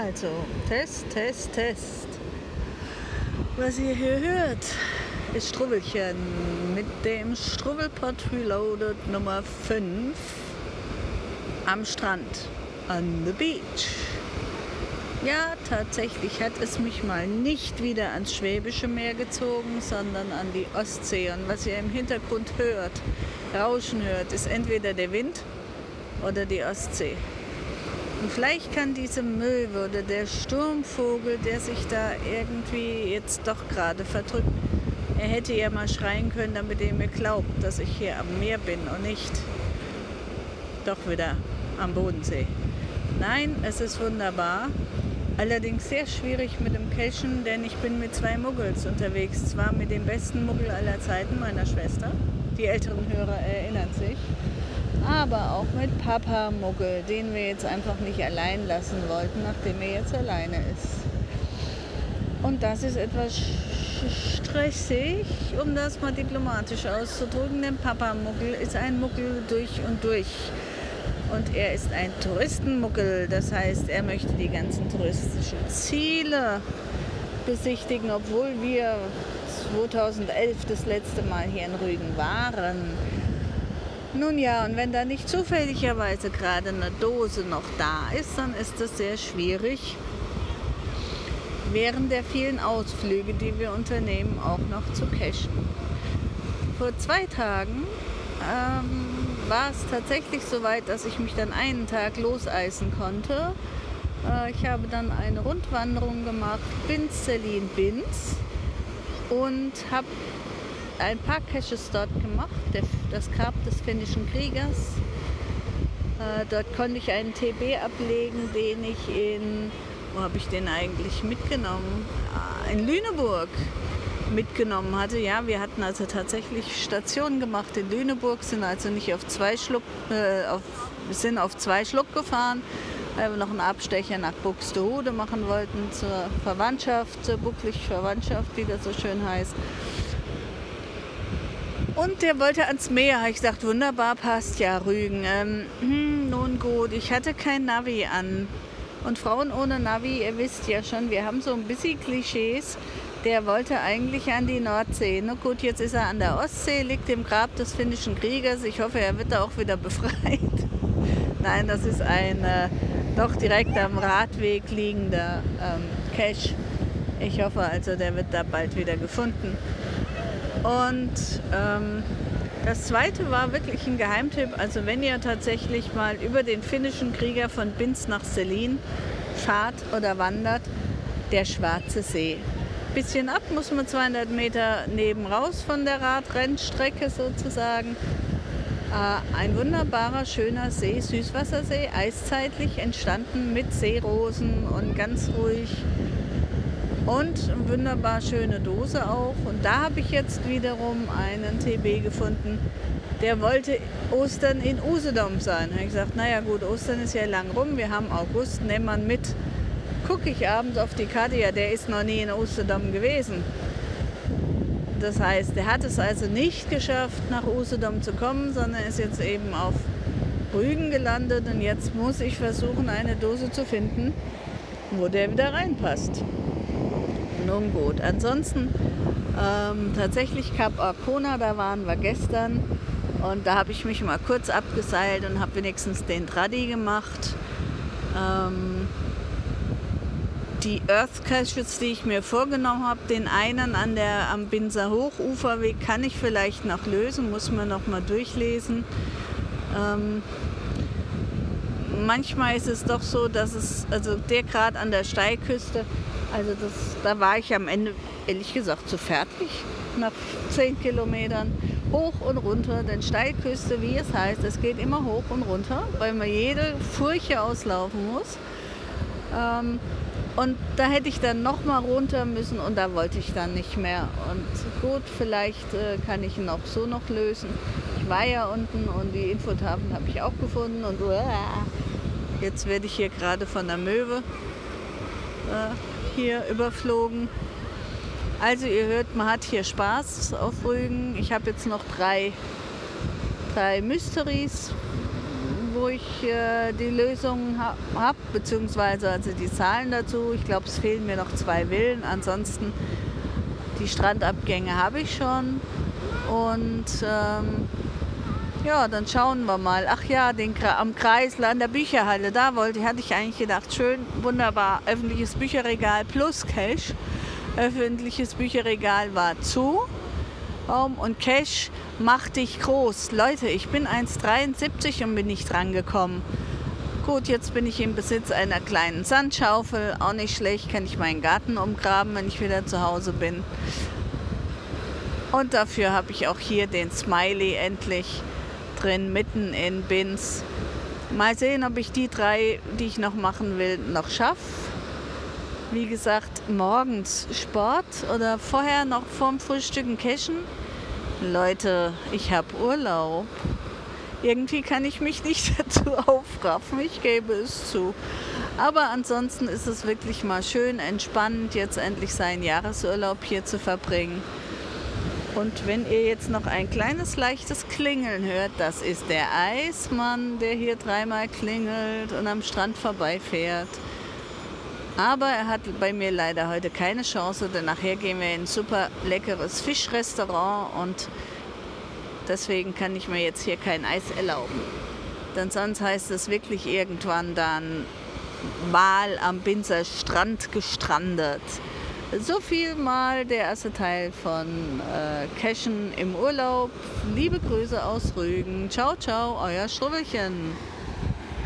Also, Test, Test, Test. Was ihr hier hört, ist Struwwelchen mit dem Struwwelpot Reloaded Nummer 5 am Strand, on the beach. Ja, tatsächlich hat es mich mal nicht wieder ans Schwäbische Meer gezogen, sondern an die Ostsee. Und was ihr im Hintergrund hört, Rauschen hört, ist entweder der Wind oder die Ostsee. Und vielleicht kann diese oder der Sturmvogel, der sich da irgendwie jetzt doch gerade verdrückt, er hätte ja mal schreien können, damit ihr mir glaubt, dass ich hier am Meer bin und nicht doch wieder am Bodensee. Nein, es ist wunderbar. Allerdings sehr schwierig mit dem Cashen, denn ich bin mit zwei Muggels unterwegs. Zwar mit dem besten Muggel aller Zeiten, meiner Schwester. Die älteren Hörer erinnern sich aber auch mit Papa Muggel, den wir jetzt einfach nicht allein lassen wollten, nachdem er jetzt alleine ist. Und das ist etwas stressig, um das mal diplomatisch auszudrücken, denn Papa Muggel ist ein Muggel durch und durch. Und er ist ein Touristenmuggel, das heißt, er möchte die ganzen touristischen Ziele besichtigen, obwohl wir 2011 das letzte Mal hier in Rügen waren. Nun ja, und wenn da nicht zufälligerweise gerade eine Dose noch da ist, dann ist das sehr schwierig, während der vielen Ausflüge, die wir unternehmen, auch noch zu cashen. Vor zwei Tagen ähm, war es tatsächlich so weit, dass ich mich dann einen Tag loseisen konnte. Äh, ich habe dann eine Rundwanderung gemacht, Binz, Celine Binz und habe ein paar Caches dort gemacht, das Grab des finnischen Kriegers. Äh, dort konnte ich einen TB ablegen, den ich in, wo habe ich den eigentlich mitgenommen? Ah, in Lüneburg mitgenommen hatte. Ja, wir hatten also tatsächlich Stationen gemacht in Lüneburg, sind also nicht auf zwei Schluck, äh, auf, sind auf zwei Schluck gefahren, weil wir noch einen Abstecher nach Buxtehude machen wollten zur Verwandtschaft, zur bucklig Verwandtschaft, wie das so schön heißt. Und der wollte ans Meer. Ich dachte, wunderbar, passt ja, Rügen. Ähm, hm, nun gut, ich hatte kein Navi an. Und Frauen ohne Navi, ihr wisst ja schon, wir haben so ein bisschen Klischees. Der wollte eigentlich an die Nordsee. Na gut, jetzt ist er an der Ostsee, liegt im Grab des finnischen Kriegers. Ich hoffe, er wird da auch wieder befreit. Nein, das ist ein äh, doch direkt am Radweg liegender ähm, Cache. Ich hoffe also, der wird da bald wieder gefunden. Und ähm, das zweite war wirklich ein Geheimtipp. Also wenn ihr tatsächlich mal über den finnischen Krieger von Binz nach Selin fahrt oder wandert, der Schwarze See. Bisschen ab muss man 200 Meter neben raus von der Radrennstrecke sozusagen. Äh, ein wunderbarer, schöner See, Süßwassersee, eiszeitlich entstanden mit Seerosen und ganz ruhig und eine wunderbar schöne Dose auch. Und da habe ich jetzt wiederum einen TB gefunden, der wollte Ostern in Usedom sein. Da habe ich gesagt, naja gut, Ostern ist ja lang rum, wir haben August, nehmen wir mit. Gucke ich abends auf die Karte, ja, der ist noch nie in Usedom gewesen. Das heißt, der hat es also nicht geschafft, nach Usedom zu kommen, sondern ist jetzt eben auf Rügen gelandet und jetzt muss ich versuchen, eine Dose zu finden, wo der wieder reinpasst nun gut. Ansonsten ähm, tatsächlich Cap Arcona, da waren wir gestern und da habe ich mich mal kurz abgeseilt und habe wenigstens den Traddy gemacht. Ähm, die Earth Caches, die ich mir vorgenommen habe, den einen an der, am Binzer Hochuferweg kann ich vielleicht noch lösen, muss man noch mal durchlesen. Ähm, manchmal ist es doch so, dass es, also der gerade an der Steilküste, also das, da war ich am Ende ehrlich gesagt zu fertig nach zehn Kilometern hoch und runter, denn Steilküste, wie es heißt, es geht immer hoch und runter, weil man jede Furche auslaufen muss. Ähm, und da hätte ich dann noch mal runter müssen und da wollte ich dann nicht mehr. Und gut, vielleicht äh, kann ich ihn auch so noch lösen. Ich war ja unten und die Infotafel habe ich auch gefunden und uh, jetzt werde ich hier gerade von der Möwe äh, hier überflogen. Also ihr hört, man hat hier Spaß auf Rügen. Ich habe jetzt noch drei, drei Mysteries, wo ich äh, die Lösung ha habe, beziehungsweise also die Zahlen dazu. Ich glaube, es fehlen mir noch zwei Villen. Ansonsten die Strandabgänge habe ich schon. Und ähm, ja, dann schauen wir mal. Ach ja, den, am Kreisel an der Bücherhalle, da wollte, hatte ich eigentlich gedacht, schön, wunderbar, öffentliches Bücherregal plus Cash. Öffentliches Bücherregal war zu. Raum und Cash macht dich groß. Leute, ich bin 1,73 und bin nicht rangekommen. Gut, jetzt bin ich im Besitz einer kleinen Sandschaufel. Auch nicht schlecht, kann ich meinen Garten umgraben, wenn ich wieder zu Hause bin. Und dafür habe ich auch hier den Smiley endlich drin, mitten in Bins. Mal sehen, ob ich die drei, die ich noch machen will, noch schaffe. Wie gesagt, morgens Sport oder vorher noch vorm Frühstücken cashen. Leute, ich habe Urlaub. Irgendwie kann ich mich nicht dazu aufraffen, ich gebe es zu. Aber ansonsten ist es wirklich mal schön entspannend, jetzt endlich seinen Jahresurlaub hier zu verbringen. Und wenn ihr jetzt noch ein kleines leichtes Klingeln hört, das ist der Eismann, der hier dreimal klingelt und am Strand vorbeifährt. Aber er hat bei mir leider heute keine Chance, denn nachher gehen wir in ein super leckeres Fischrestaurant und deswegen kann ich mir jetzt hier kein Eis erlauben. Denn sonst heißt es wirklich irgendwann dann mal am Binzer Strand gestrandet. So viel mal der erste Teil von äh, Cashen im Urlaub. Liebe Grüße aus Rügen. Ciao, ciao, euer Struwelchen.